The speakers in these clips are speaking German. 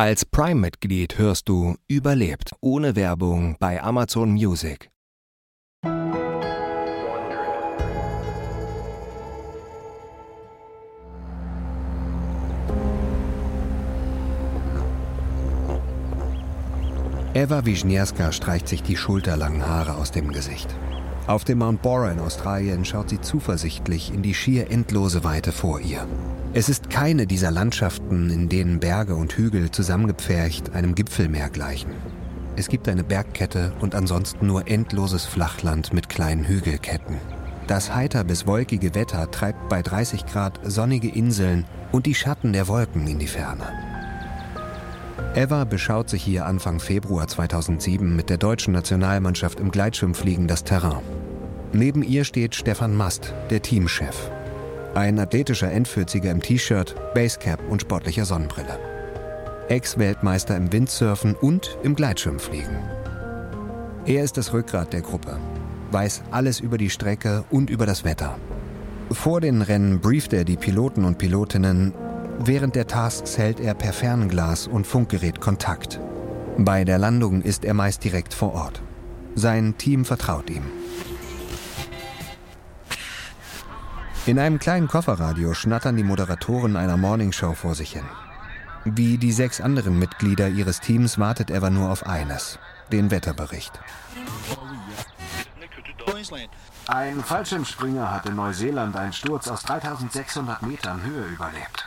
Als Prime-Mitglied hörst du Überlebt ohne Werbung bei Amazon Music. Eva Wisniewska streicht sich die schulterlangen Haare aus dem Gesicht. Auf dem Mount Bora in Australien schaut sie zuversichtlich in die schier endlose Weite vor ihr. Es ist keine dieser Landschaften, in denen Berge und Hügel zusammengepfercht einem Gipfelmeer gleichen. Es gibt eine Bergkette und ansonsten nur endloses Flachland mit kleinen Hügelketten. Das heiter bis wolkige Wetter treibt bei 30 Grad sonnige Inseln und die Schatten der Wolken in die Ferne. Eva beschaut sich hier Anfang Februar 2007 mit der deutschen Nationalmannschaft im Gleitschirmfliegen das Terrain. Neben ihr steht Stefan Mast, der Teamchef. Ein athletischer Endvierziger im T-Shirt, Basecap und sportlicher Sonnenbrille. Ex-Weltmeister im Windsurfen und im Gleitschirmfliegen. Er ist das Rückgrat der Gruppe, weiß alles über die Strecke und über das Wetter. Vor den Rennen brieft er die Piloten und Pilotinnen, während der Tasks hält er per Fernglas und Funkgerät Kontakt. Bei der Landung ist er meist direkt vor Ort. Sein Team vertraut ihm. In einem kleinen Kofferradio schnattern die Moderatoren einer Morningshow vor sich hin. Wie die sechs anderen Mitglieder ihres Teams wartet Eva nur auf eines, den Wetterbericht. Ein Fallschirmspringer hat in Neuseeland einen Sturz aus 3600 Metern Höhe überlebt.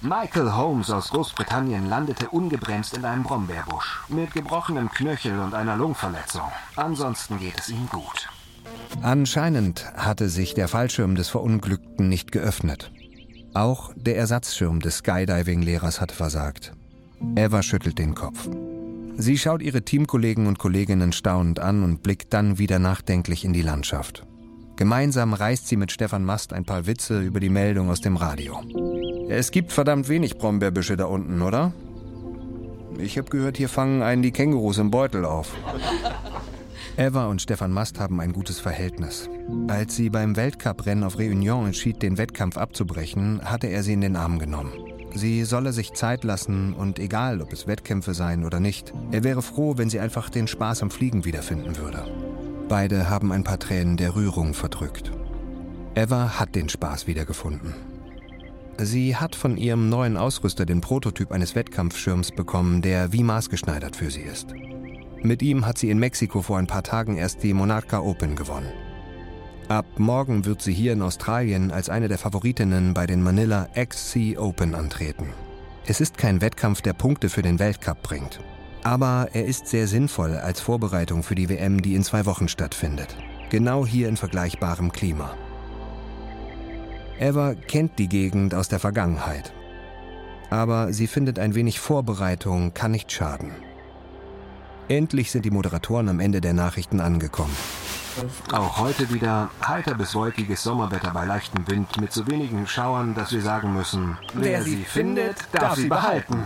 Michael Holmes aus Großbritannien landete ungebremst in einem Brombeerbusch mit gebrochenem Knöchel und einer Lungenverletzung. Ansonsten geht es ihm gut. Anscheinend hatte sich der Fallschirm des Verunglückten nicht geöffnet. Auch der Ersatzschirm des Skydiving-Lehrers hatte versagt. Eva schüttelt den Kopf. Sie schaut ihre Teamkollegen und Kolleginnen staunend an und blickt dann wieder nachdenklich in die Landschaft. Gemeinsam reißt sie mit Stefan Mast ein paar Witze über die Meldung aus dem Radio. Es gibt verdammt wenig Brombeerbüsche da unten, oder? Ich habe gehört, hier fangen einen die Kängurus im Beutel auf. Eva und Stefan Mast haben ein gutes Verhältnis. Als sie beim Weltcuprennen auf Réunion entschied, den Wettkampf abzubrechen, hatte er sie in den Arm genommen. Sie solle sich Zeit lassen und egal, ob es Wettkämpfe seien oder nicht, er wäre froh, wenn sie einfach den Spaß am Fliegen wiederfinden würde. Beide haben ein paar Tränen der Rührung verdrückt. Eva hat den Spaß wiedergefunden. Sie hat von ihrem neuen Ausrüster den Prototyp eines Wettkampfschirms bekommen, der wie maßgeschneidert für sie ist. Mit ihm hat sie in Mexiko vor ein paar Tagen erst die Monarca Open gewonnen. Ab morgen wird sie hier in Australien als eine der Favoritinnen bei den Manila XC Open antreten. Es ist kein Wettkampf, der Punkte für den Weltcup bringt. Aber er ist sehr sinnvoll als Vorbereitung für die WM, die in zwei Wochen stattfindet. Genau hier in vergleichbarem Klima. Eva kennt die Gegend aus der Vergangenheit. Aber sie findet ein wenig Vorbereitung kann nicht schaden. Endlich sind die Moderatoren am Ende der Nachrichten angekommen. Auch heute wieder heiter bis wolkiges Sommerwetter bei leichtem Wind mit so wenigen Schauern, dass wir sagen müssen, wer sie findet, darf sie behalten.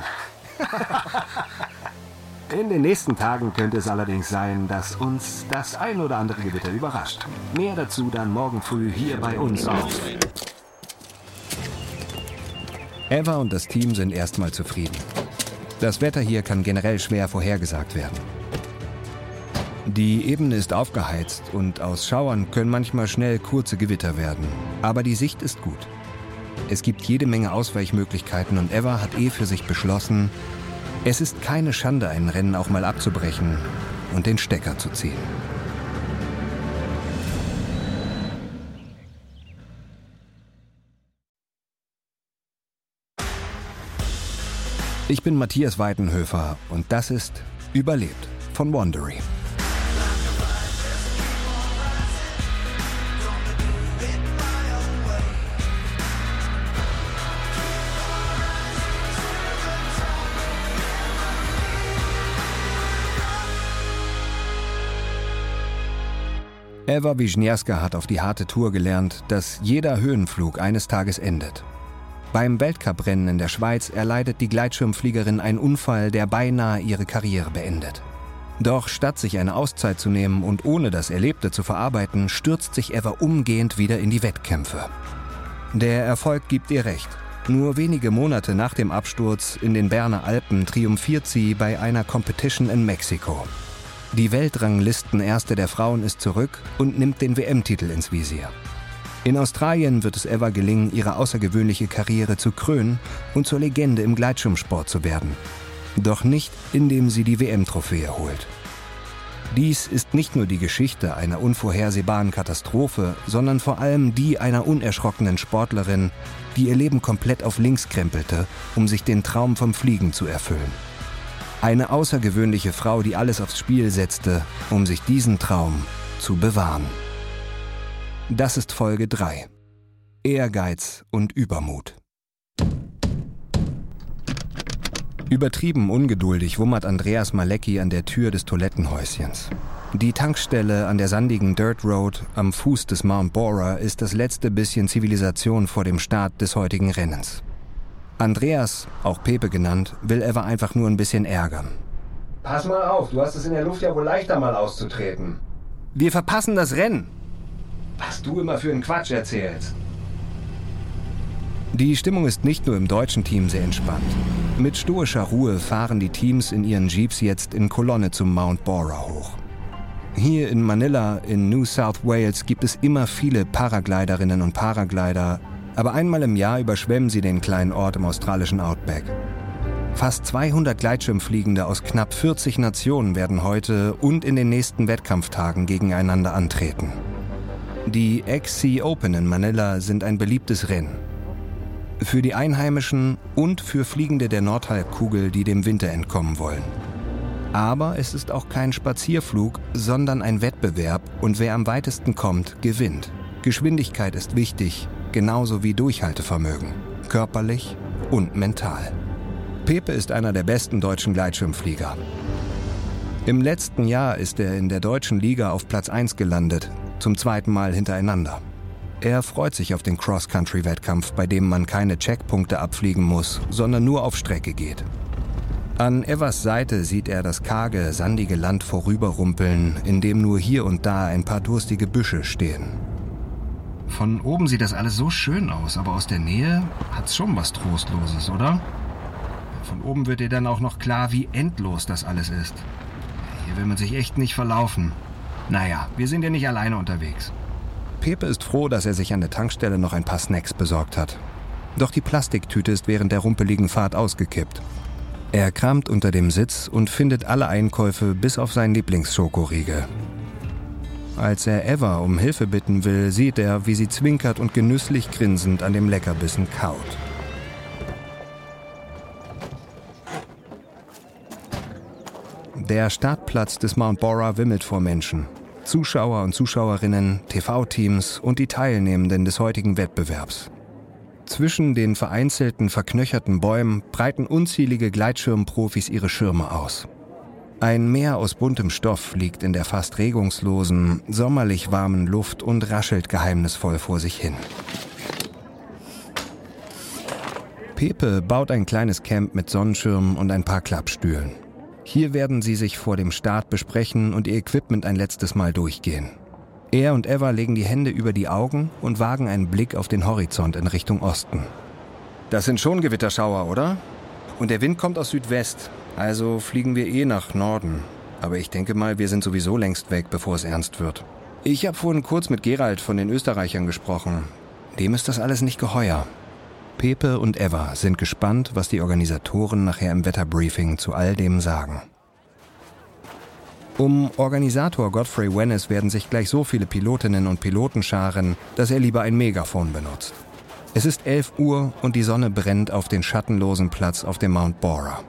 In den nächsten Tagen könnte es allerdings sein, dass uns das ein oder andere Gewitter überrascht. Mehr dazu dann morgen früh hier bei uns auf. Eva und das Team sind erstmal zufrieden. Das Wetter hier kann generell schwer vorhergesagt werden. Die Ebene ist aufgeheizt und aus Schauern können manchmal schnell kurze Gewitter werden. Aber die Sicht ist gut. Es gibt jede Menge Ausweichmöglichkeiten und Eva hat eh für sich beschlossen, es ist keine Schande, ein Rennen auch mal abzubrechen und den Stecker zu ziehen. Ich bin Matthias Weidenhöfer und das ist Überlebt von Wandery. Eva Wisniewska hat auf die harte Tour gelernt, dass jeder Höhenflug eines Tages endet. Beim Weltcuprennen in der Schweiz erleidet die Gleitschirmfliegerin einen Unfall, der beinahe ihre Karriere beendet. Doch statt sich eine Auszeit zu nehmen und ohne das Erlebte zu verarbeiten, stürzt sich Eva umgehend wieder in die Wettkämpfe. Der Erfolg gibt ihr recht. Nur wenige Monate nach dem Absturz in den Berner Alpen triumphiert sie bei einer Competition in Mexiko. Die Weltranglisten-Erste der Frauen ist zurück und nimmt den WM-Titel ins Visier. In Australien wird es Eva gelingen, ihre außergewöhnliche Karriere zu krönen und zur Legende im Gleitschirmsport zu werden. Doch nicht, indem sie die WM-Trophäe holt. Dies ist nicht nur die Geschichte einer unvorhersehbaren Katastrophe, sondern vor allem die einer unerschrockenen Sportlerin, die ihr Leben komplett auf links krempelte, um sich den Traum vom Fliegen zu erfüllen. Eine außergewöhnliche Frau, die alles aufs Spiel setzte, um sich diesen Traum zu bewahren. Das ist Folge 3. Ehrgeiz und Übermut. Übertrieben ungeduldig wummert Andreas Malecki an der Tür des Toilettenhäuschens. Die Tankstelle an der sandigen Dirt Road am Fuß des Mount Bora ist das letzte bisschen Zivilisation vor dem Start des heutigen Rennens. Andreas, auch Pepe genannt, will Eva einfach nur ein bisschen ärgern. Pass mal auf, du hast es in der Luft ja wohl leichter mal auszutreten. Wir verpassen das Rennen. Was du immer für einen Quatsch erzählst. Die Stimmung ist nicht nur im deutschen Team sehr entspannt. Mit stoischer Ruhe fahren die Teams in ihren Jeeps jetzt in Kolonne zum Mount Bora hoch. Hier in Manila in New South Wales gibt es immer viele Paragliderinnen und Paraglider, aber einmal im Jahr überschwemmen sie den kleinen Ort im australischen Outback. Fast 200 Gleitschirmfliegende aus knapp 40 Nationen werden heute und in den nächsten Wettkampftagen gegeneinander antreten. Die XC Open in Manila sind ein beliebtes Rennen. Für die Einheimischen und für Fliegende der Nordhalbkugel, die dem Winter entkommen wollen. Aber es ist auch kein Spazierflug, sondern ein Wettbewerb und wer am weitesten kommt, gewinnt. Geschwindigkeit ist wichtig, genauso wie Durchhaltevermögen, körperlich und mental. Pepe ist einer der besten deutschen Gleitschirmflieger. Im letzten Jahr ist er in der deutschen Liga auf Platz 1 gelandet, zum zweiten Mal hintereinander. Er freut sich auf den Cross-Country-Wettkampf, bei dem man keine Checkpunkte abfliegen muss, sondern nur auf Strecke geht. An Evers Seite sieht er das karge, sandige Land vorüberrumpeln, in dem nur hier und da ein paar durstige Büsche stehen. Von oben sieht das alles so schön aus, aber aus der Nähe hat's schon was Trostloses, oder? Von oben wird dir dann auch noch klar, wie endlos das alles ist. Hier will man sich echt nicht verlaufen. Naja, wir sind ja nicht alleine unterwegs. Pepe ist froh, dass er sich an der Tankstelle noch ein paar Snacks besorgt hat. Doch die Plastiktüte ist während der rumpeligen Fahrt ausgekippt. Er kramt unter dem Sitz und findet alle Einkäufe bis auf seinen Lieblingsschokoriegel. Als er Eva um Hilfe bitten will, sieht er, wie sie zwinkert und genüsslich grinsend an dem Leckerbissen kaut. Der Startplatz des Mount Bora wimmelt vor Menschen. Zuschauer und Zuschauerinnen, TV-Teams und die Teilnehmenden des heutigen Wettbewerbs. Zwischen den vereinzelten, verknöcherten Bäumen breiten unzählige Gleitschirmprofis ihre Schirme aus. Ein Meer aus buntem Stoff liegt in der fast regungslosen, sommerlich warmen Luft und raschelt geheimnisvoll vor sich hin. Pepe baut ein kleines Camp mit Sonnenschirmen und ein paar Klappstühlen. Hier werden sie sich vor dem Start besprechen und ihr Equipment ein letztes Mal durchgehen. Er und Eva legen die Hände über die Augen und wagen einen Blick auf den Horizont in Richtung Osten. Das sind schon Gewitterschauer, oder? Und der Wind kommt aus Südwest, also fliegen wir eh nach Norden. Aber ich denke mal, wir sind sowieso längst weg, bevor es ernst wird. Ich habe vorhin kurz mit Gerald von den Österreichern gesprochen. Dem ist das alles nicht geheuer. Pepe und Eva sind gespannt, was die Organisatoren nachher im Wetterbriefing zu all dem sagen. Um Organisator Godfrey Wennes werden sich gleich so viele Pilotinnen und Piloten scharen, dass er lieber ein Megafon benutzt. Es ist 11 Uhr und die Sonne brennt auf den schattenlosen Platz auf dem Mount Bora.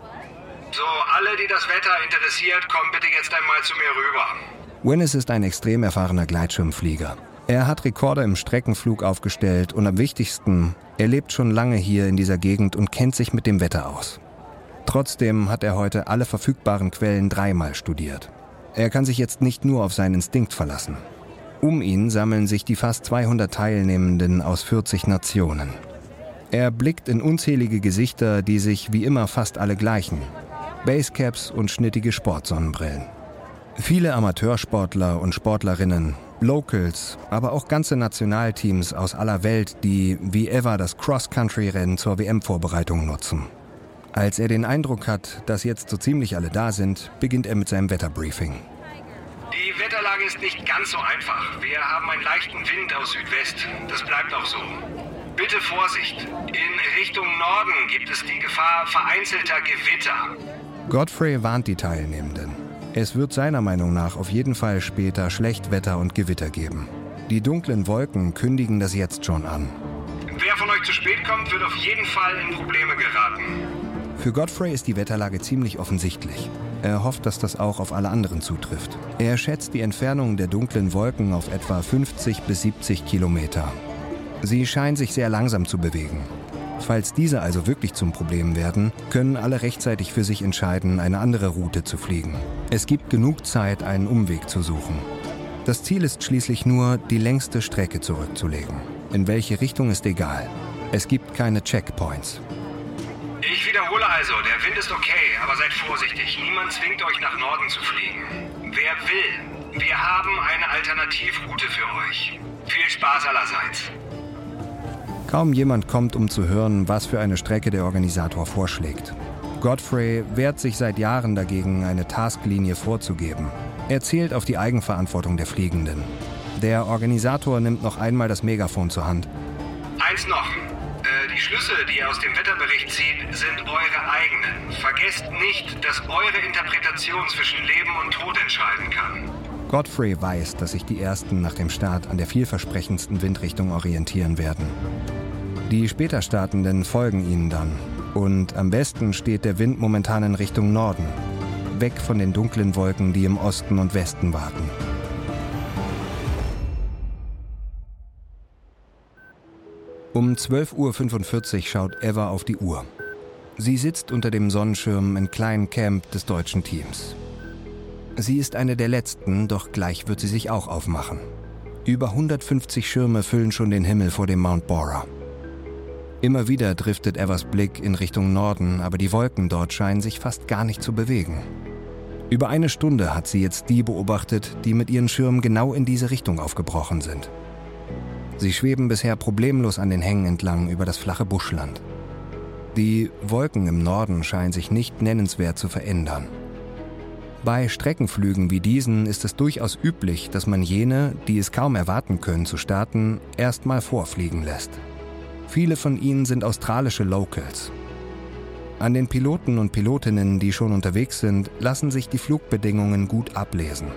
Das Wetter interessiert, kommen bitte jetzt einmal zu mir rüber. Wennes ist ein extrem erfahrener Gleitschirmflieger. Er hat Rekorde im Streckenflug aufgestellt und am wichtigsten, er lebt schon lange hier in dieser Gegend und kennt sich mit dem Wetter aus. Trotzdem hat er heute alle verfügbaren Quellen dreimal studiert. Er kann sich jetzt nicht nur auf seinen Instinkt verlassen. Um ihn sammeln sich die fast 200 Teilnehmenden aus 40 Nationen. Er blickt in unzählige Gesichter, die sich wie immer fast alle gleichen. Basecaps und schnittige Sportsonnenbrillen. Viele Amateursportler und Sportlerinnen, Locals, aber auch ganze Nationalteams aus aller Welt, die wie ever das Cross-Country-Rennen zur WM-Vorbereitung nutzen. Als er den Eindruck hat, dass jetzt so ziemlich alle da sind, beginnt er mit seinem Wetterbriefing. Die Wetterlage ist nicht ganz so einfach. Wir haben einen leichten Wind aus Südwest. Das bleibt auch so. Bitte Vorsicht. In Richtung Norden gibt es die Gefahr vereinzelter Gewitter. Godfrey warnt die Teilnehmenden. Es wird seiner Meinung nach auf jeden Fall später Schlechtwetter und Gewitter geben. Die dunklen Wolken kündigen das jetzt schon an. Wer von euch zu spät kommt, wird auf jeden Fall in Probleme geraten. Für Godfrey ist die Wetterlage ziemlich offensichtlich. Er hofft, dass das auch auf alle anderen zutrifft. Er schätzt die Entfernung der dunklen Wolken auf etwa 50 bis 70 Kilometer. Sie scheinen sich sehr langsam zu bewegen. Falls diese also wirklich zum Problem werden, können alle rechtzeitig für sich entscheiden, eine andere Route zu fliegen. Es gibt genug Zeit, einen Umweg zu suchen. Das Ziel ist schließlich nur, die längste Strecke zurückzulegen. In welche Richtung ist egal. Es gibt keine Checkpoints. Ich wiederhole also, der Wind ist okay, aber seid vorsichtig. Niemand zwingt euch nach Norden zu fliegen. Wer will, wir haben eine Alternativroute für euch. Viel Spaß allerseits. Kaum jemand kommt, um zu hören, was für eine Strecke der Organisator vorschlägt. Godfrey wehrt sich seit Jahren dagegen, eine Tasklinie vorzugeben. Er zählt auf die Eigenverantwortung der Fliegenden. Der Organisator nimmt noch einmal das Megafon zur Hand. Eins noch. Äh, die Schlüsse, die ihr aus dem Wetterbericht zieht, sind eure eigenen. Vergesst nicht, dass eure Interpretation zwischen Leben und Tod entscheiden kann. Godfrey weiß, dass sich die Ersten nach dem Start an der vielversprechendsten Windrichtung orientieren werden. Die später Startenden folgen ihnen dann. Und am besten steht der Wind momentan in Richtung Norden, weg von den dunklen Wolken, die im Osten und Westen warten. Um 12.45 Uhr schaut Eva auf die Uhr. Sie sitzt unter dem Sonnenschirm im kleinen Camp des deutschen Teams. Sie ist eine der letzten, doch gleich wird sie sich auch aufmachen. Über 150 Schirme füllen schon den Himmel vor dem Mount Bora. Immer wieder driftet Evers Blick in Richtung Norden, aber die Wolken dort scheinen sich fast gar nicht zu bewegen. Über eine Stunde hat sie jetzt die beobachtet, die mit ihren Schirmen genau in diese Richtung aufgebrochen sind. Sie schweben bisher problemlos an den Hängen entlang über das flache Buschland. Die Wolken im Norden scheinen sich nicht nennenswert zu verändern. Bei Streckenflügen wie diesen ist es durchaus üblich, dass man jene, die es kaum erwarten können zu starten, erstmal vorfliegen lässt. Viele von ihnen sind australische Locals. An den Piloten und Pilotinnen, die schon unterwegs sind, lassen sich die Flugbedingungen gut ablesen.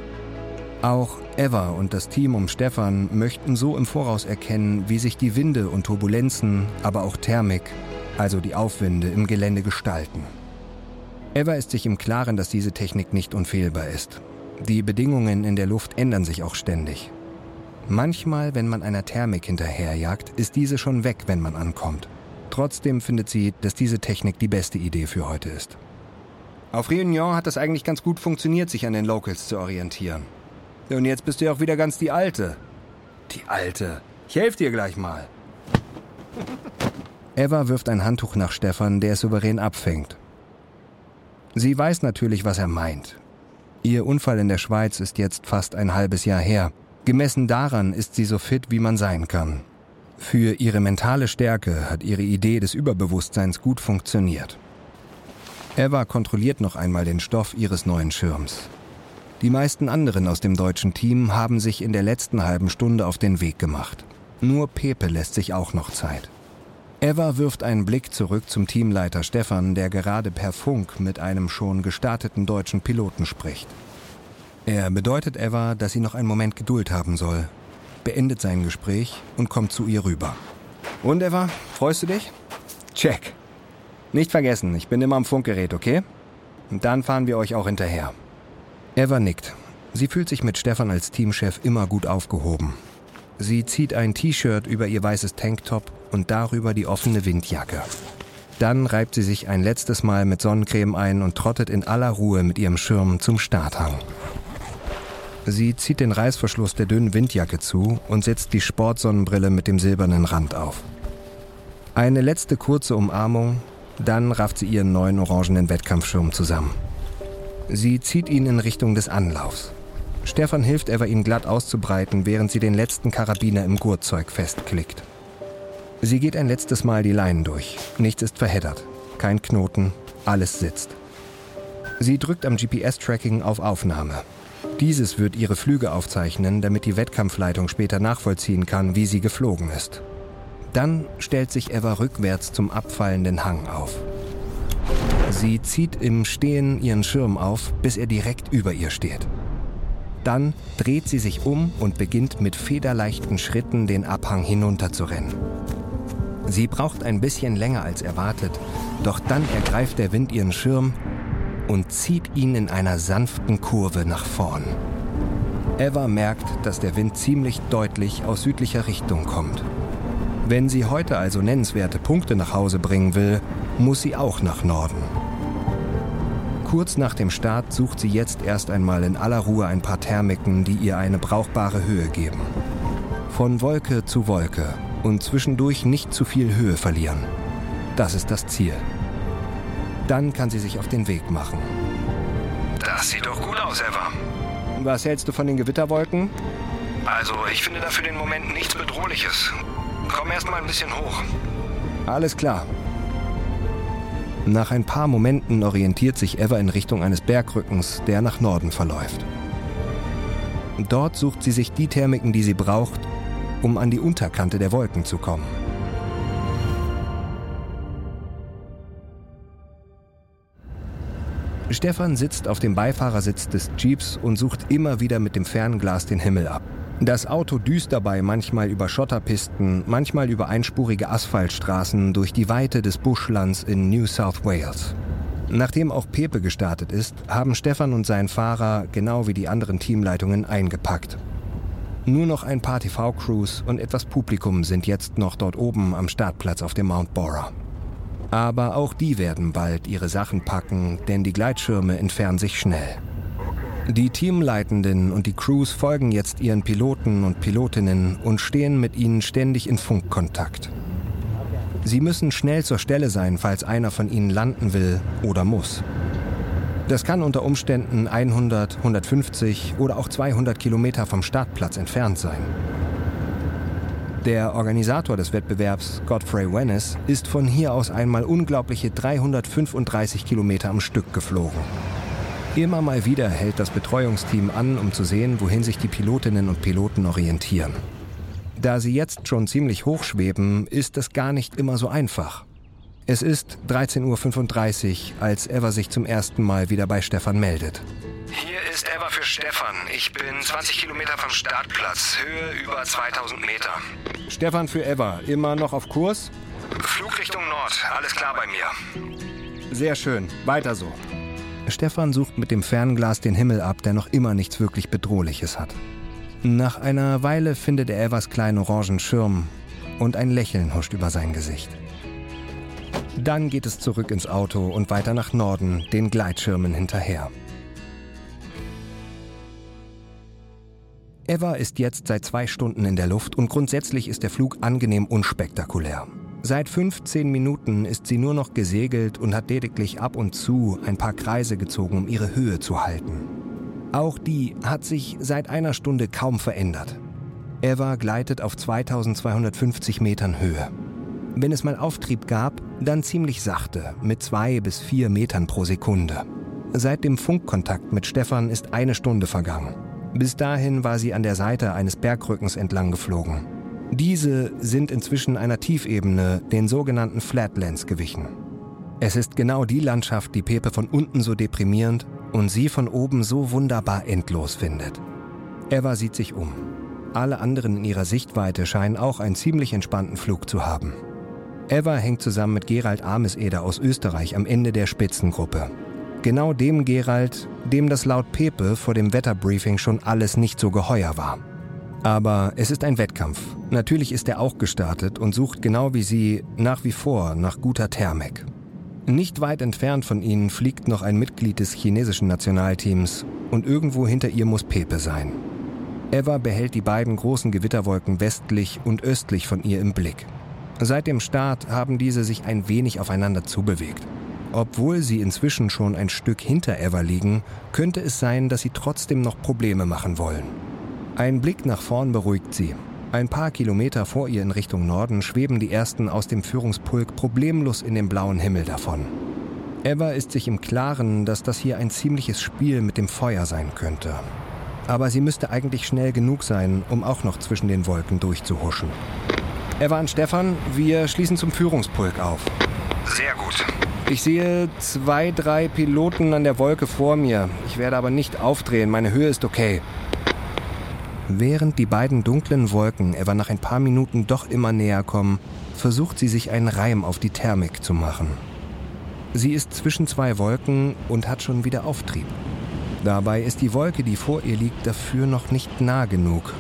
Auch Eva und das Team um Stefan möchten so im Voraus erkennen, wie sich die Winde und Turbulenzen, aber auch Thermik, also die Aufwinde im Gelände gestalten. Eva ist sich im Klaren, dass diese Technik nicht unfehlbar ist. Die Bedingungen in der Luft ändern sich auch ständig. Manchmal, wenn man einer Thermik hinterherjagt, ist diese schon weg, wenn man ankommt. Trotzdem findet sie, dass diese Technik die beste Idee für heute ist. Auf Réunion hat es eigentlich ganz gut funktioniert, sich an den Locals zu orientieren. Und jetzt bist du ja auch wieder ganz die Alte. Die Alte. Ich helfe dir gleich mal. Eva wirft ein Handtuch nach Stefan, der es souverän abfängt. Sie weiß natürlich, was er meint. Ihr Unfall in der Schweiz ist jetzt fast ein halbes Jahr her. Gemessen daran ist sie so fit, wie man sein kann. Für ihre mentale Stärke hat ihre Idee des Überbewusstseins gut funktioniert. Eva kontrolliert noch einmal den Stoff ihres neuen Schirms. Die meisten anderen aus dem deutschen Team haben sich in der letzten halben Stunde auf den Weg gemacht. Nur Pepe lässt sich auch noch Zeit. Eva wirft einen Blick zurück zum Teamleiter Stefan, der gerade per Funk mit einem schon gestarteten deutschen Piloten spricht. Er bedeutet Eva, dass sie noch einen Moment Geduld haben soll, beendet sein Gespräch und kommt zu ihr rüber. Und Eva, freust du dich? Check. Nicht vergessen, ich bin immer am Funkgerät, okay? Und dann fahren wir euch auch hinterher. Eva nickt. Sie fühlt sich mit Stefan als Teamchef immer gut aufgehoben. Sie zieht ein T-Shirt über ihr weißes Tanktop und darüber die offene Windjacke. Dann reibt sie sich ein letztes Mal mit Sonnencreme ein und trottet in aller Ruhe mit ihrem Schirm zum Starthang. Sie zieht den Reißverschluss der dünnen Windjacke zu und setzt die Sportsonnenbrille mit dem silbernen Rand auf. Eine letzte kurze Umarmung, dann rafft sie ihren neuen orangenen Wettkampfschirm zusammen. Sie zieht ihn in Richtung des Anlaufs. Stefan hilft Eva, ihn glatt auszubreiten, während sie den letzten Karabiner im Gurtzeug festklickt. Sie geht ein letztes Mal die Leinen durch. Nichts ist verheddert. Kein Knoten. Alles sitzt. Sie drückt am GPS-Tracking auf Aufnahme. Dieses wird ihre Flüge aufzeichnen, damit die Wettkampfleitung später nachvollziehen kann, wie sie geflogen ist. Dann stellt sich Eva rückwärts zum abfallenden Hang auf. Sie zieht im Stehen ihren Schirm auf, bis er direkt über ihr steht. Dann dreht sie sich um und beginnt mit federleichten Schritten den Abhang hinunterzurennen. Sie braucht ein bisschen länger als erwartet, doch dann ergreift der Wind ihren Schirm und zieht ihn in einer sanften Kurve nach vorn. Eva merkt, dass der Wind ziemlich deutlich aus südlicher Richtung kommt. Wenn sie heute also nennenswerte Punkte nach Hause bringen will, muss sie auch nach Norden. Kurz nach dem Start sucht sie jetzt erst einmal in aller Ruhe ein paar Thermiken, die ihr eine brauchbare Höhe geben. Von Wolke zu Wolke und zwischendurch nicht zu viel Höhe verlieren. Das ist das Ziel. Dann kann sie sich auf den Weg machen. Das sieht doch gut aus, Eva. Was hältst du von den Gewitterwolken? Also, ich finde da für den Moment nichts Bedrohliches. Komm erst mal ein bisschen hoch. Alles klar. Nach ein paar Momenten orientiert sich Eva in Richtung eines Bergrückens, der nach Norden verläuft. Dort sucht sie sich die Thermiken, die sie braucht, um an die Unterkante der Wolken zu kommen. Stefan sitzt auf dem Beifahrersitz des Jeeps und sucht immer wieder mit dem Fernglas den Himmel ab. Das Auto düst dabei manchmal über Schotterpisten, manchmal über einspurige Asphaltstraßen durch die Weite des Buschlands in New South Wales. Nachdem auch Pepe gestartet ist, haben Stefan und sein Fahrer, genau wie die anderen Teamleitungen, eingepackt. Nur noch ein paar TV-Crews und etwas Publikum sind jetzt noch dort oben am Startplatz auf dem Mount Bora. Aber auch die werden bald ihre Sachen packen, denn die Gleitschirme entfernen sich schnell. Die Teamleitenden und die Crews folgen jetzt ihren Piloten und Pilotinnen und stehen mit ihnen ständig in Funkkontakt. Sie müssen schnell zur Stelle sein, falls einer von ihnen landen will oder muss. Das kann unter Umständen 100, 150 oder auch 200 Kilometer vom Startplatz entfernt sein. Der Organisator des Wettbewerbs, Godfrey Wennes, ist von hier aus einmal unglaubliche 335 Kilometer am Stück geflogen. Immer mal wieder hält das Betreuungsteam an, um zu sehen, wohin sich die Pilotinnen und Piloten orientieren. Da sie jetzt schon ziemlich hoch schweben, ist es gar nicht immer so einfach. Es ist 13.35 Uhr, als Eva sich zum ersten Mal wieder bei Stefan meldet. Hier ist Eva für Stefan. Ich bin 20 Kilometer vom Startplatz, Höhe über 2000 Meter. Stefan für Eva, immer noch auf Kurs? Flugrichtung Nord, alles klar bei mir. Sehr schön, weiter so. Stefan sucht mit dem Fernglas den Himmel ab, der noch immer nichts wirklich Bedrohliches hat. Nach einer Weile findet er Evas kleinen orangen Schirm und ein Lächeln huscht über sein Gesicht. Dann geht es zurück ins Auto und weiter nach Norden, den Gleitschirmen hinterher. Eva ist jetzt seit zwei Stunden in der Luft und grundsätzlich ist der Flug angenehm unspektakulär. Seit 15 Minuten ist sie nur noch gesegelt und hat lediglich ab und zu ein paar Kreise gezogen, um ihre Höhe zu halten. Auch die hat sich seit einer Stunde kaum verändert. Eva gleitet auf 2250 Metern Höhe. Wenn es mal Auftrieb gab, dann ziemlich sachte, mit zwei bis vier Metern pro Sekunde. Seit dem Funkkontakt mit Stefan ist eine Stunde vergangen. Bis dahin war sie an der Seite eines Bergrückens entlang geflogen. Diese sind inzwischen einer Tiefebene, den sogenannten Flatlands, gewichen. Es ist genau die Landschaft, die Pepe von unten so deprimierend und sie von oben so wunderbar endlos findet. Eva sieht sich um. Alle anderen in ihrer Sichtweite scheinen auch einen ziemlich entspannten Flug zu haben. Eva hängt zusammen mit Gerald Ameseder aus Österreich am Ende der Spitzengruppe. Genau dem Gerald, dem das laut Pepe vor dem Wetterbriefing schon alles nicht so geheuer war. Aber es ist ein Wettkampf. Natürlich ist er auch gestartet und sucht genau wie sie nach wie vor nach guter Thermik. Nicht weit entfernt von ihnen fliegt noch ein Mitglied des chinesischen Nationalteams und irgendwo hinter ihr muss Pepe sein. Eva behält die beiden großen Gewitterwolken westlich und östlich von ihr im Blick. Seit dem Start haben diese sich ein wenig aufeinander zubewegt. Obwohl sie inzwischen schon ein Stück hinter Eva liegen, könnte es sein, dass sie trotzdem noch Probleme machen wollen. Ein Blick nach vorn beruhigt sie. Ein paar Kilometer vor ihr in Richtung Norden schweben die ersten aus dem Führungspulk problemlos in den blauen Himmel davon. Eva ist sich im Klaren, dass das hier ein ziemliches Spiel mit dem Feuer sein könnte. Aber sie müsste eigentlich schnell genug sein, um auch noch zwischen den Wolken durchzuhuschen. Eva und Stefan, wir schließen zum Führungspulk auf. Sehr gut. Ich sehe zwei, drei Piloten an der Wolke vor mir. Ich werde aber nicht aufdrehen, meine Höhe ist okay. Während die beiden dunklen Wolken Eva nach ein paar Minuten doch immer näher kommen, versucht sie sich einen Reim auf die Thermik zu machen. Sie ist zwischen zwei Wolken und hat schon wieder Auftrieb. Dabei ist die Wolke, die vor ihr liegt, dafür noch nicht nah genug.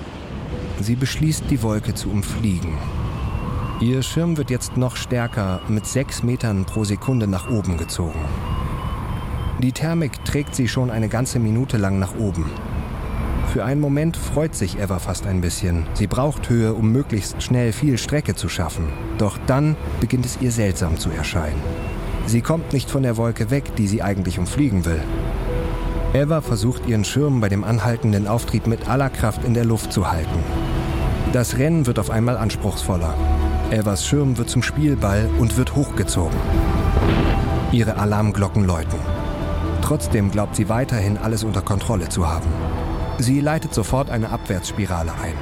Sie beschließt, die Wolke zu umfliegen. Ihr Schirm wird jetzt noch stärker, mit sechs Metern pro Sekunde nach oben gezogen. Die Thermik trägt sie schon eine ganze Minute lang nach oben. Für einen Moment freut sich Eva fast ein bisschen. Sie braucht Höhe, um möglichst schnell viel Strecke zu schaffen. Doch dann beginnt es ihr seltsam zu erscheinen. Sie kommt nicht von der Wolke weg, die sie eigentlich umfliegen will. Eva versucht ihren Schirm bei dem anhaltenden Auftrieb mit aller Kraft in der Luft zu halten. Das Rennen wird auf einmal anspruchsvoller. Evas Schirm wird zum Spielball und wird hochgezogen. Ihre Alarmglocken läuten. Trotzdem glaubt sie weiterhin, alles unter Kontrolle zu haben. Sie leitet sofort eine Abwärtsspirale ein.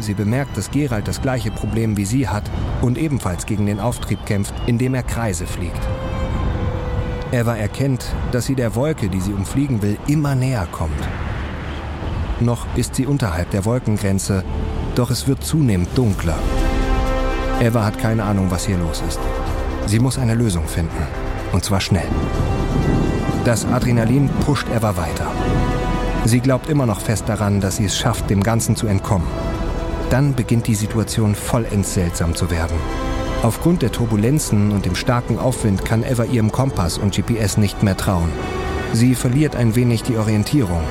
Sie bemerkt, dass Gerald das gleiche Problem wie sie hat und ebenfalls gegen den Auftrieb kämpft, indem er Kreise fliegt. Eva erkennt, dass sie der Wolke, die sie umfliegen will, immer näher kommt. Noch ist sie unterhalb der Wolkengrenze, doch es wird zunehmend dunkler. Eva hat keine Ahnung, was hier los ist. Sie muss eine Lösung finden. Und zwar schnell. Das Adrenalin pusht Eva weiter. Sie glaubt immer noch fest daran, dass sie es schafft, dem Ganzen zu entkommen. Dann beginnt die Situation vollends seltsam zu werden. Aufgrund der Turbulenzen und dem starken Aufwind kann Eva ihrem Kompass und GPS nicht mehr trauen. Sie verliert ein wenig die Orientierung.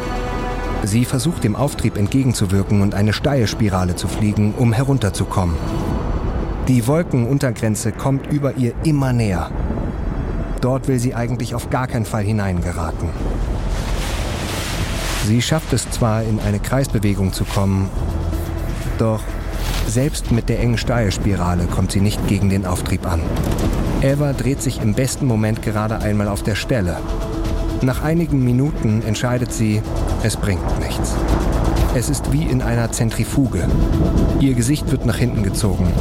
Sie versucht dem Auftrieb entgegenzuwirken und eine Steilspirale zu fliegen, um herunterzukommen. Die Wolkenuntergrenze kommt über ihr immer näher. Dort will sie eigentlich auf gar keinen Fall hineingeraten. Sie schafft es zwar, in eine Kreisbewegung zu kommen, doch selbst mit der engen Steilspirale kommt sie nicht gegen den Auftrieb an. Eva dreht sich im besten Moment gerade einmal auf der Stelle. Nach einigen Minuten entscheidet sie, es bringt nichts. Es ist wie in einer Zentrifuge. Ihr Gesicht wird nach hinten gezogen.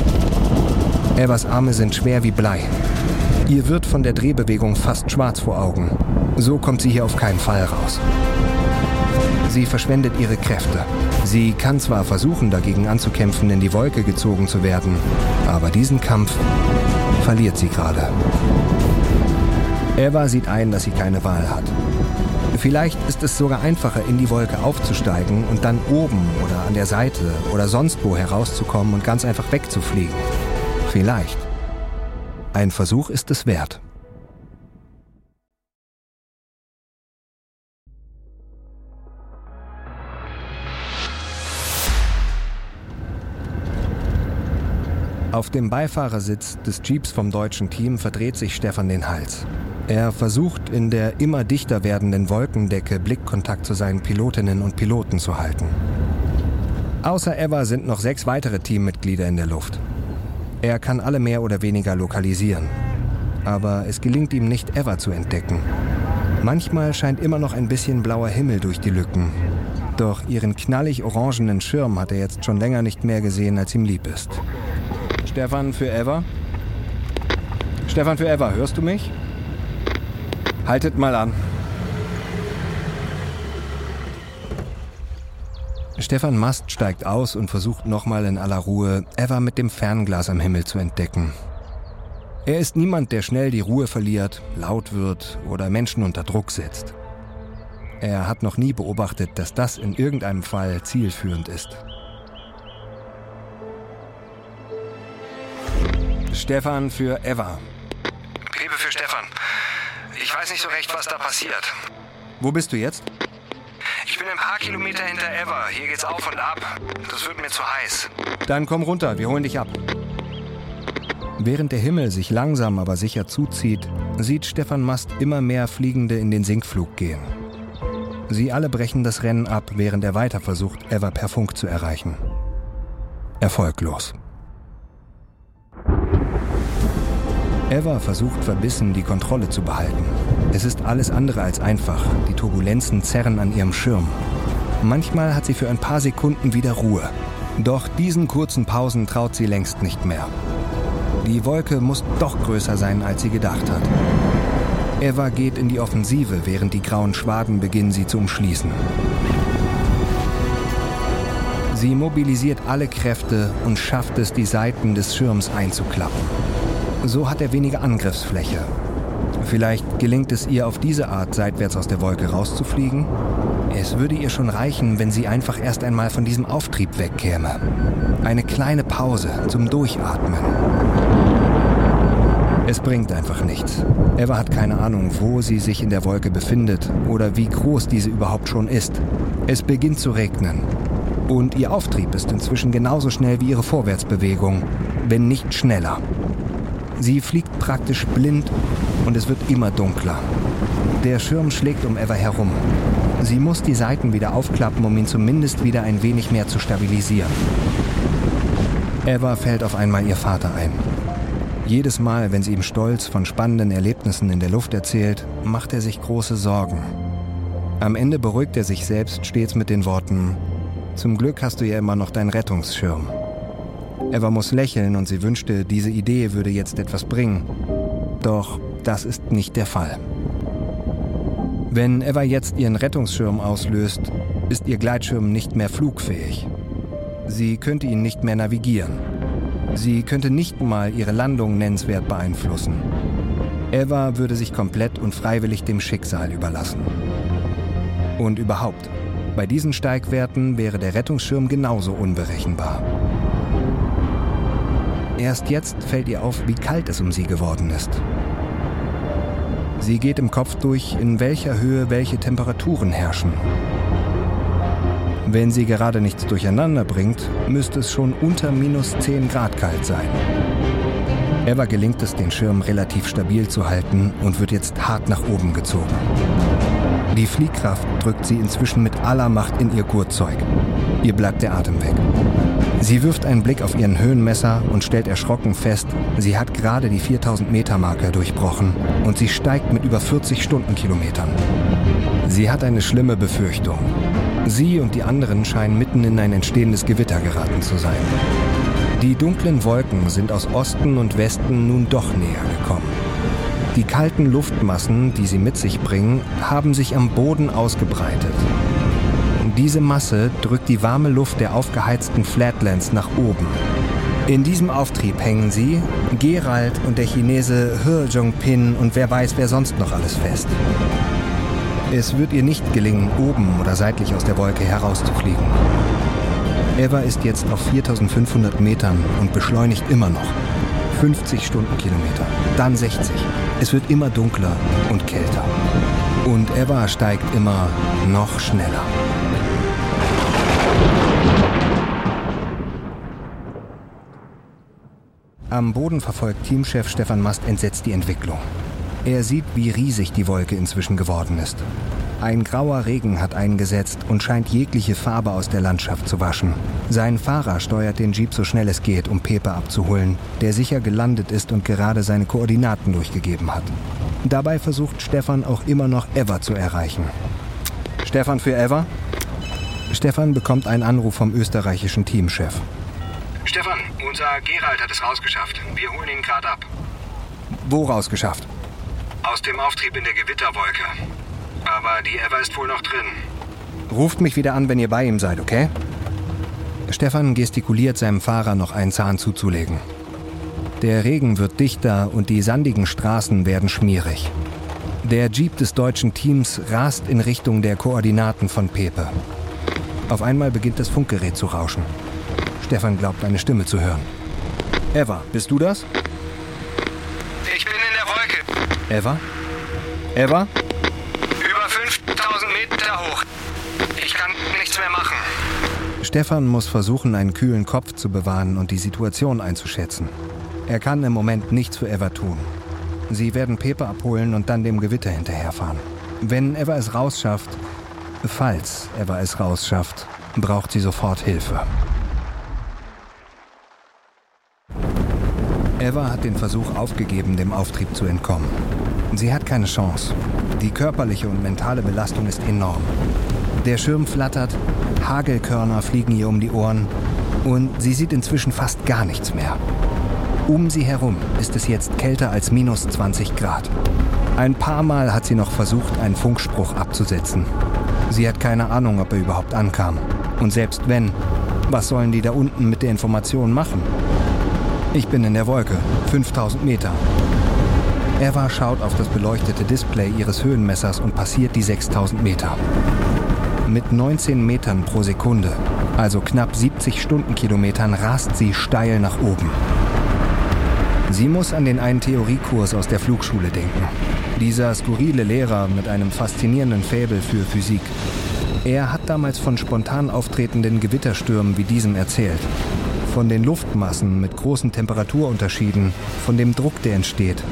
Evas Arme sind schwer wie Blei. Ihr wird von der Drehbewegung fast schwarz vor Augen. So kommt sie hier auf keinen Fall raus. Sie verschwendet ihre Kräfte. Sie kann zwar versuchen, dagegen anzukämpfen, in die Wolke gezogen zu werden, aber diesen Kampf verliert sie gerade. Eva sieht ein, dass sie keine Wahl hat. Vielleicht ist es sogar einfacher, in die Wolke aufzusteigen und dann oben oder an der Seite oder sonst wo herauszukommen und ganz einfach wegzufliegen. Vielleicht. Ein Versuch ist es wert. Auf dem Beifahrersitz des Jeeps vom deutschen Team verdreht sich Stefan den Hals. Er versucht in der immer dichter werdenden Wolkendecke Blickkontakt zu seinen Pilotinnen und Piloten zu halten. Außer Eva sind noch sechs weitere Teammitglieder in der Luft. Er kann alle mehr oder weniger lokalisieren. Aber es gelingt ihm nicht, Eva zu entdecken. Manchmal scheint immer noch ein bisschen blauer Himmel durch die Lücken. Doch ihren knallig orangenen Schirm hat er jetzt schon länger nicht mehr gesehen, als ihm lieb ist. Stefan für Eva? Stefan für Eva, hörst du mich? Haltet mal an. Stefan Mast steigt aus und versucht nochmal in aller Ruhe, Eva mit dem Fernglas am Himmel zu entdecken. Er ist niemand, der schnell die Ruhe verliert, laut wird oder Menschen unter Druck setzt. Er hat noch nie beobachtet, dass das in irgendeinem Fall zielführend ist. Stefan für Eva. Liebe für Stefan. Ich weiß nicht so recht, was da passiert. Wo bist du jetzt? Bin ein paar Kilometer hinter Eva. Hier geht's auf und ab. Das wird mir zu heiß. Dann komm runter, wir holen dich ab. Während der Himmel sich langsam aber sicher zuzieht, sieht Stefan Mast immer mehr Fliegende in den Sinkflug gehen. Sie alle brechen das Rennen ab, während er weiter versucht, Eva per Funk zu erreichen. Erfolglos. Eva versucht verbissen, die Kontrolle zu behalten. Es ist alles andere als einfach. Die Turbulenzen zerren an ihrem Schirm. Manchmal hat sie für ein paar Sekunden wieder Ruhe. Doch diesen kurzen Pausen traut sie längst nicht mehr. Die Wolke muss doch größer sein, als sie gedacht hat. Eva geht in die Offensive, während die grauen Schwaden beginnen, sie zu umschließen. Sie mobilisiert alle Kräfte und schafft es, die Seiten des Schirms einzuklappen. So hat er weniger Angriffsfläche. Vielleicht gelingt es ihr auf diese Art, seitwärts aus der Wolke rauszufliegen? Es würde ihr schon reichen, wenn sie einfach erst einmal von diesem Auftrieb wegkäme. Eine kleine Pause zum Durchatmen. Es bringt einfach nichts. Eva hat keine Ahnung, wo sie sich in der Wolke befindet oder wie groß diese überhaupt schon ist. Es beginnt zu regnen. Und ihr Auftrieb ist inzwischen genauso schnell wie ihre Vorwärtsbewegung, wenn nicht schneller. Sie fliegt praktisch blind und es wird immer dunkler. Der Schirm schlägt um Eva herum. Sie muss die Seiten wieder aufklappen, um ihn zumindest wieder ein wenig mehr zu stabilisieren. Eva fällt auf einmal ihr Vater ein. Jedes Mal, wenn sie ihm stolz von spannenden Erlebnissen in der Luft erzählt, macht er sich große Sorgen. Am Ende beruhigt er sich selbst stets mit den Worten, zum Glück hast du ja immer noch deinen Rettungsschirm. Eva muss lächeln und sie wünschte, diese Idee würde jetzt etwas bringen. Doch das ist nicht der Fall. Wenn Eva jetzt ihren Rettungsschirm auslöst, ist ihr Gleitschirm nicht mehr flugfähig. Sie könnte ihn nicht mehr navigieren. Sie könnte nicht mal ihre Landung nennenswert beeinflussen. Eva würde sich komplett und freiwillig dem Schicksal überlassen. Und überhaupt, bei diesen Steigwerten wäre der Rettungsschirm genauso unberechenbar. Erst jetzt fällt ihr auf, wie kalt es um sie geworden ist. Sie geht im Kopf durch, in welcher Höhe welche Temperaturen herrschen. Wenn sie gerade nichts durcheinander bringt, müsste es schon unter minus 10 Grad kalt sein. Eva gelingt es, den Schirm relativ stabil zu halten und wird jetzt hart nach oben gezogen. Die Fliehkraft drückt sie inzwischen mit aller Macht in ihr Gurtzeug. Ihr bleibt der Atem weg. Sie wirft einen Blick auf ihren Höhenmesser und stellt erschrocken fest, sie hat gerade die 4000 Meter Marke durchbrochen und sie steigt mit über 40 Stundenkilometern. Sie hat eine schlimme Befürchtung. Sie und die anderen scheinen mitten in ein entstehendes Gewitter geraten zu sein. Die dunklen Wolken sind aus Osten und Westen nun doch näher gekommen. Die kalten Luftmassen, die sie mit sich bringen, haben sich am Boden ausgebreitet. Diese Masse drückt die warme Luft der aufgeheizten Flatlands nach oben. In diesem Auftrieb hängen sie, Gerald und der Chinese He Jongpin und wer weiß wer sonst noch alles fest. Es wird ihr nicht gelingen, oben oder seitlich aus der Wolke herauszufliegen. Eva ist jetzt auf 4500 Metern und beschleunigt immer noch. 50 Stundenkilometer, dann 60. Es wird immer dunkler und kälter. Und Eva steigt immer noch schneller. Am Boden verfolgt Teamchef Stefan Mast entsetzt die Entwicklung. Er sieht, wie riesig die Wolke inzwischen geworden ist. Ein grauer Regen hat eingesetzt und scheint jegliche Farbe aus der Landschaft zu waschen. Sein Fahrer steuert den Jeep so schnell es geht, um Pepe abzuholen, der sicher gelandet ist und gerade seine Koordinaten durchgegeben hat. Dabei versucht Stefan auch immer noch Eva zu erreichen. Stefan für Eva? Stefan bekommt einen Anruf vom österreichischen Teamchef. Stefan, unser Gerald hat es rausgeschafft. Wir holen ihn gerade ab. Wo rausgeschafft? Aus dem Auftrieb in der Gewitterwolke. Aber die Eva ist wohl noch drin. Ruft mich wieder an, wenn ihr bei ihm seid, okay? Stefan gestikuliert seinem Fahrer noch einen Zahn zuzulegen. Der Regen wird dichter und die sandigen Straßen werden schmierig. Der Jeep des deutschen Teams rast in Richtung der Koordinaten von Pepe. Auf einmal beginnt das Funkgerät zu rauschen. Stefan glaubt, eine Stimme zu hören. Eva, bist du das? Ich bin in der Wolke. Eva? Eva? Über 5000 Meter hoch. Ich kann nichts mehr machen. Stefan muss versuchen, einen kühlen Kopf zu bewahren und die Situation einzuschätzen. Er kann im Moment nichts für Eva tun. Sie werden Pepe abholen und dann dem Gewitter hinterherfahren. Wenn Eva es rausschafft, falls Eva es rausschafft, braucht sie sofort Hilfe. Eva hat den Versuch aufgegeben, dem Auftrieb zu entkommen. Sie hat keine Chance. Die körperliche und mentale Belastung ist enorm. Der Schirm flattert, Hagelkörner fliegen ihr um die Ohren und sie sieht inzwischen fast gar nichts mehr. Um sie herum ist es jetzt kälter als minus 20 Grad. Ein paar Mal hat sie noch versucht, einen Funkspruch abzusetzen. Sie hat keine Ahnung, ob er überhaupt ankam. Und selbst wenn, was sollen die da unten mit der Information machen? Ich bin in der Wolke, 5000 Meter. Eva schaut auf das beleuchtete Display ihres Höhenmessers und passiert die 6000 Meter. Mit 19 Metern pro Sekunde, also knapp 70 Stundenkilometern, rast sie steil nach oben. Sie muss an den einen Theoriekurs aus der Flugschule denken. Dieser skurrile Lehrer mit einem faszinierenden Faible für Physik. Er hat damals von spontan auftretenden Gewitterstürmen wie diesem erzählt. Von den Luftmassen mit großen Temperaturunterschieden, von dem Druck, der entsteht,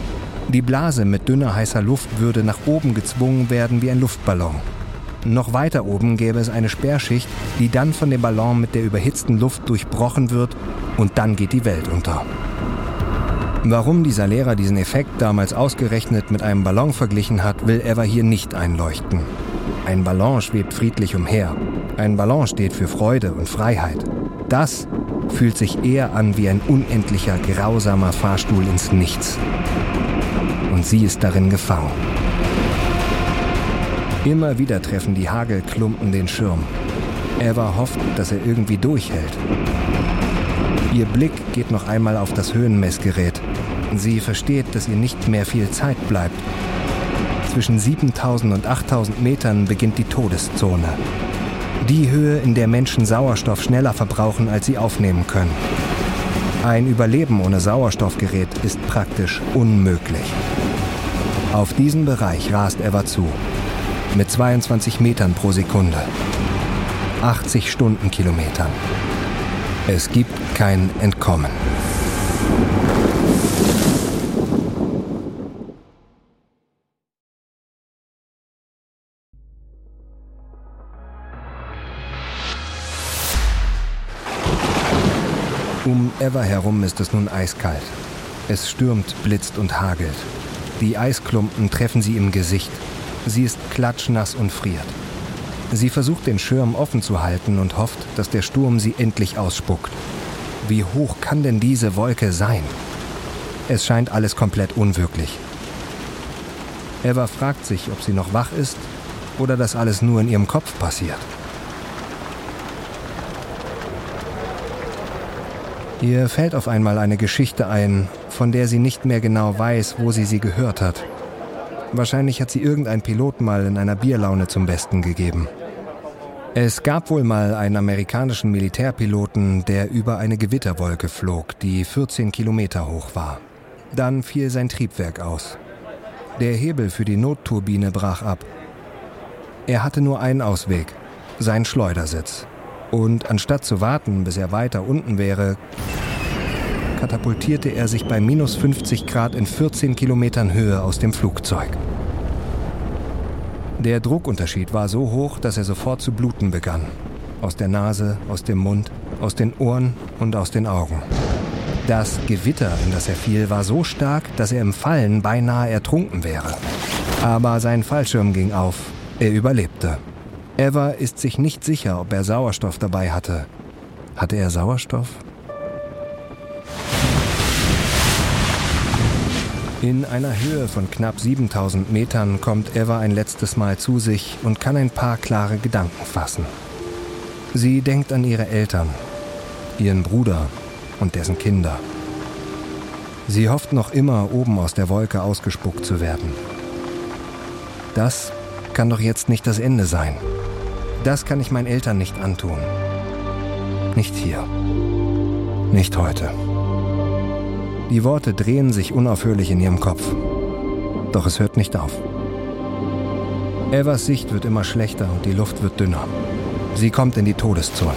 die Blase mit dünner heißer Luft würde nach oben gezwungen werden wie ein Luftballon. Noch weiter oben gäbe es eine Sperrschicht, die dann von dem Ballon mit der überhitzten Luft durchbrochen wird und dann geht die Welt unter. Warum dieser Lehrer diesen Effekt damals ausgerechnet mit einem Ballon verglichen hat, will Eva hier nicht einleuchten. Ein Ballon schwebt friedlich umher. Ein Ballon steht für Freude und Freiheit. Das fühlt sich eher an wie ein unendlicher, grausamer Fahrstuhl ins Nichts und sie ist darin gefangen. Immer wieder treffen die Hagelklumpen den Schirm. Eva hofft, dass er irgendwie durchhält. Ihr Blick geht noch einmal auf das Höhenmessgerät. Sie versteht, dass ihr nicht mehr viel Zeit bleibt. Zwischen 7000 und 8000 Metern beginnt die Todeszone. Die Höhe, in der Menschen Sauerstoff schneller verbrauchen, als sie aufnehmen können. Ein Überleben ohne Sauerstoffgerät ist praktisch unmöglich. Auf diesen Bereich rast Eva zu. Mit 22 Metern pro Sekunde. 80 Stundenkilometern. Es gibt kein Entkommen. Eva herum ist es nun eiskalt. Es stürmt, blitzt und hagelt. Die Eisklumpen treffen sie im Gesicht. Sie ist klatschnass und friert. Sie versucht den Schirm offen zu halten und hofft, dass der Sturm sie endlich ausspuckt. Wie hoch kann denn diese Wolke sein? Es scheint alles komplett unwirklich. Eva fragt sich, ob sie noch wach ist oder das alles nur in ihrem Kopf passiert. Ihr fällt auf einmal eine Geschichte ein, von der sie nicht mehr genau weiß, wo sie sie gehört hat. Wahrscheinlich hat sie irgendein Pilot mal in einer Bierlaune zum Besten gegeben. Es gab wohl mal einen amerikanischen Militärpiloten, der über eine Gewitterwolke flog, die 14 Kilometer hoch war. Dann fiel sein Triebwerk aus. Der Hebel für die Notturbine brach ab. Er hatte nur einen Ausweg, sein Schleudersitz. Und anstatt zu warten, bis er weiter unten wäre, katapultierte er sich bei minus 50 Grad in 14 Kilometern Höhe aus dem Flugzeug. Der Druckunterschied war so hoch, dass er sofort zu bluten begann. Aus der Nase, aus dem Mund, aus den Ohren und aus den Augen. Das Gewitter, in das er fiel, war so stark, dass er im Fallen beinahe ertrunken wäre. Aber sein Fallschirm ging auf. Er überlebte. Eva ist sich nicht sicher, ob er Sauerstoff dabei hatte. Hatte er Sauerstoff? In einer Höhe von knapp 7000 Metern kommt Eva ein letztes Mal zu sich und kann ein paar klare Gedanken fassen. Sie denkt an ihre Eltern, ihren Bruder und dessen Kinder. Sie hofft noch immer, oben aus der Wolke ausgespuckt zu werden. Das kann doch jetzt nicht das Ende sein. Das kann ich meinen Eltern nicht antun. Nicht hier. Nicht heute. Die Worte drehen sich unaufhörlich in ihrem Kopf. Doch es hört nicht auf. Evas Sicht wird immer schlechter und die Luft wird dünner. Sie kommt in die Todeszone.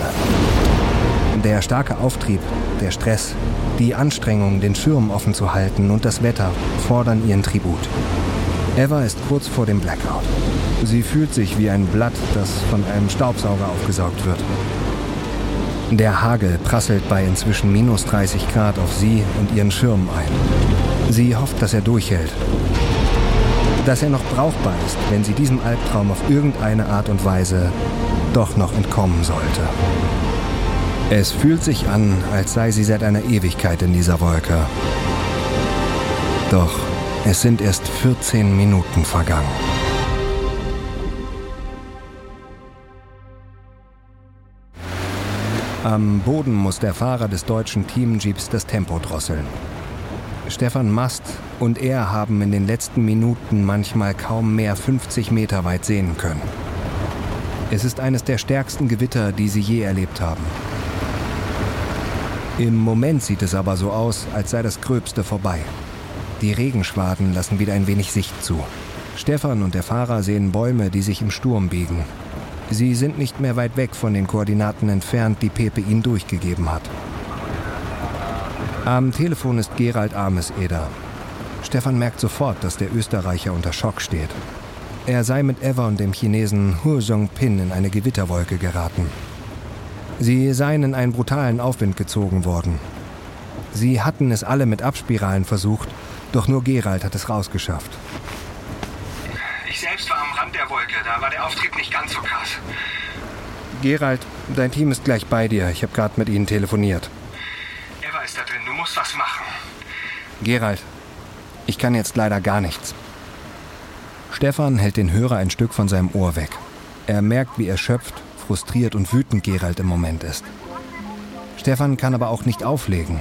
Der starke Auftrieb, der Stress, Die Anstrengung, den Schirm offen zu halten und das Wetter fordern ihren Tribut. Eva ist kurz vor dem Blackout. Sie fühlt sich wie ein Blatt, das von einem Staubsauger aufgesaugt wird. Der Hagel prasselt bei inzwischen minus 30 Grad auf sie und ihren Schirm ein. Sie hofft, dass er durchhält. Dass er noch brauchbar ist, wenn sie diesem Albtraum auf irgendeine Art und Weise doch noch entkommen sollte. Es fühlt sich an, als sei sie seit einer Ewigkeit in dieser Wolke. Doch es sind erst 14 Minuten vergangen. Am Boden muss der Fahrer des deutschen Teamjeeps das Tempo drosseln. Stefan Mast und er haben in den letzten Minuten manchmal kaum mehr 50 Meter weit sehen können. Es ist eines der stärksten Gewitter, die sie je erlebt haben. Im Moment sieht es aber so aus, als sei das Gröbste vorbei. Die Regenschwaden lassen wieder ein wenig Sicht zu. Stefan und der Fahrer sehen Bäume, die sich im Sturm biegen. Sie sind nicht mehr weit weg von den Koordinaten entfernt, die Pepe ihnen durchgegeben hat. Am Telefon ist Gerald Ameseder. Stefan merkt sofort, dass der Österreicher unter Schock steht. Er sei mit Eva und dem Chinesen Hu Song-pin in eine Gewitterwolke geraten. Sie seien in einen brutalen Aufwind gezogen worden. Sie hatten es alle mit Abspiralen versucht, doch nur Gerald hat es rausgeschafft. Ich selbst war am Rand der Wolke, da war der Auftrieb nicht ganz so krass. Gerald, dein Team ist gleich bei dir. Ich habe gerade mit ihnen telefoniert. Eva ist da drin, du musst was machen. Gerald, ich kann jetzt leider gar nichts. Stefan hält den Hörer ein Stück von seinem Ohr weg. Er merkt, wie erschöpft, frustriert und wütend Gerald im Moment ist. Stefan kann aber auch nicht auflegen.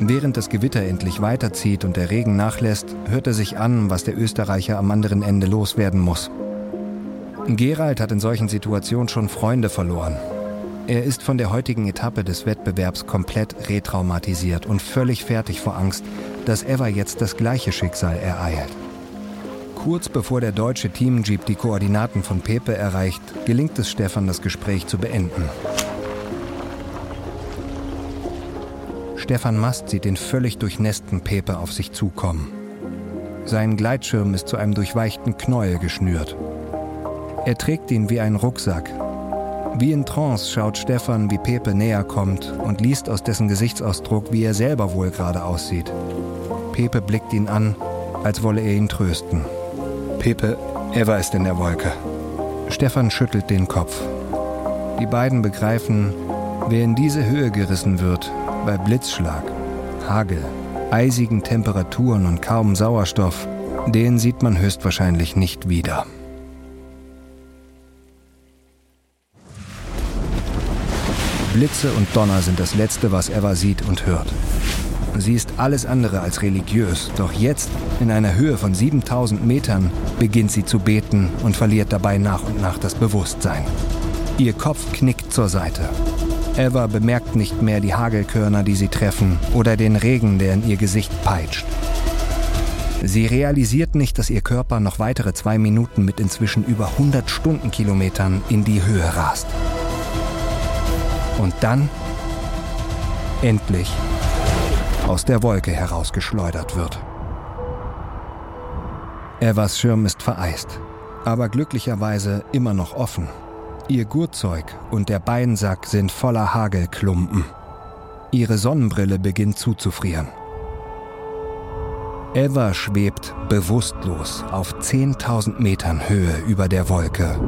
Während das Gewitter endlich weiterzieht und der Regen nachlässt, hört er sich an, was der Österreicher am anderen Ende loswerden muss. Gerald hat in solchen Situationen schon Freunde verloren. Er ist von der heutigen Etappe des Wettbewerbs komplett retraumatisiert und völlig fertig vor Angst, dass Eva jetzt das gleiche Schicksal ereilt. Kurz bevor der deutsche Teamjeep die Koordinaten von Pepe erreicht, gelingt es Stefan, das Gespräch zu beenden. Stefan Mast sieht den völlig durchnässten Pepe auf sich zukommen. Sein Gleitschirm ist zu einem durchweichten Knäuel geschnürt. Er trägt ihn wie einen Rucksack. Wie in Trance schaut Stefan, wie Pepe näher kommt und liest aus dessen Gesichtsausdruck, wie er selber wohl gerade aussieht. Pepe blickt ihn an, als wolle er ihn trösten. Pepe, Eva ist in der Wolke. Stefan schüttelt den Kopf. Die beiden begreifen, wer in diese Höhe gerissen wird, bei Blitzschlag, Hagel, eisigen Temperaturen und kaum Sauerstoff, den sieht man höchstwahrscheinlich nicht wieder. Blitze und Donner sind das Letzte, was Eva sieht und hört. Sie ist alles andere als religiös, doch jetzt, in einer Höhe von 7000 Metern, beginnt sie zu beten und verliert dabei nach und nach das Bewusstsein. Ihr Kopf knickt zur Seite. Eva bemerkt nicht mehr die Hagelkörner, die sie treffen, oder den Regen, der in ihr Gesicht peitscht. Sie realisiert nicht, dass ihr Körper noch weitere zwei Minuten mit inzwischen über 100 Stundenkilometern in die Höhe rast. Und dann, endlich, aus der Wolke herausgeschleudert wird. Evas Schirm ist vereist, aber glücklicherweise immer noch offen. Ihr Gurtzeug und der Beinsack sind voller Hagelklumpen. Ihre Sonnenbrille beginnt zuzufrieren. Eva schwebt bewusstlos auf 10.000 Metern Höhe über der Wolke,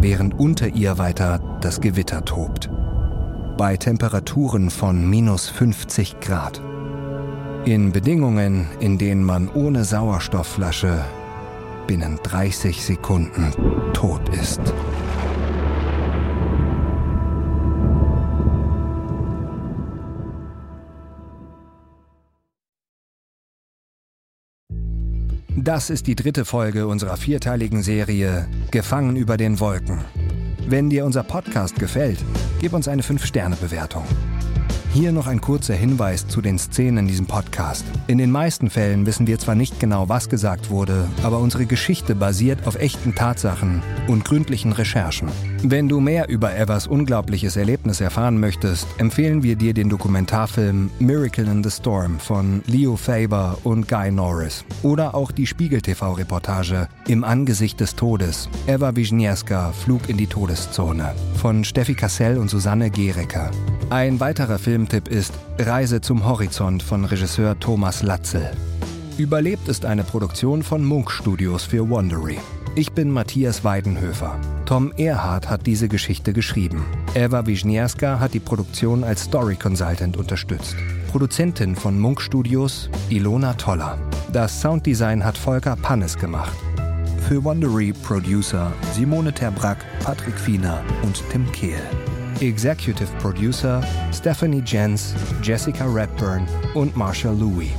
während unter ihr weiter das Gewitter tobt. Bei Temperaturen von minus 50 Grad. In Bedingungen, in denen man ohne Sauerstoffflasche binnen 30 Sekunden tot ist. Das ist die dritte Folge unserer vierteiligen Serie Gefangen über den Wolken. Wenn dir unser Podcast gefällt, gib uns eine 5-Sterne-Bewertung. Hier noch ein kurzer Hinweis zu den Szenen in diesem Podcast. In den meisten Fällen wissen wir zwar nicht genau, was gesagt wurde, aber unsere Geschichte basiert auf echten Tatsachen und gründlichen Recherchen. Wenn du mehr über Evers unglaubliches Erlebnis erfahren möchtest, empfehlen wir dir den Dokumentarfilm Miracle in the Storm von Leo Faber und Guy Norris oder auch die Spiegel-TV-Reportage Im Angesicht des Todes, Eva Wisniewska, Flug in die Todeszone von Steffi Kassell und Susanne Gerecker. Ein weiterer Filmtipp ist Reise zum Horizont von Regisseur Thomas Latzel. Überlebt ist eine Produktion von Munk Studios für Wondery. Ich bin Matthias Weidenhöfer. Tom Erhardt hat diese Geschichte geschrieben. Eva Wisniewska hat die Produktion als Story Consultant unterstützt. Produzentin von Munk Studios Ilona Toller. Das Sounddesign hat Volker Pannes gemacht. Für Wondery Producer Simone Terbrack, Patrick Fiener und Tim Kehl. Executive Producer Stephanie Jens, Jessica Redburn und Marshall Louis.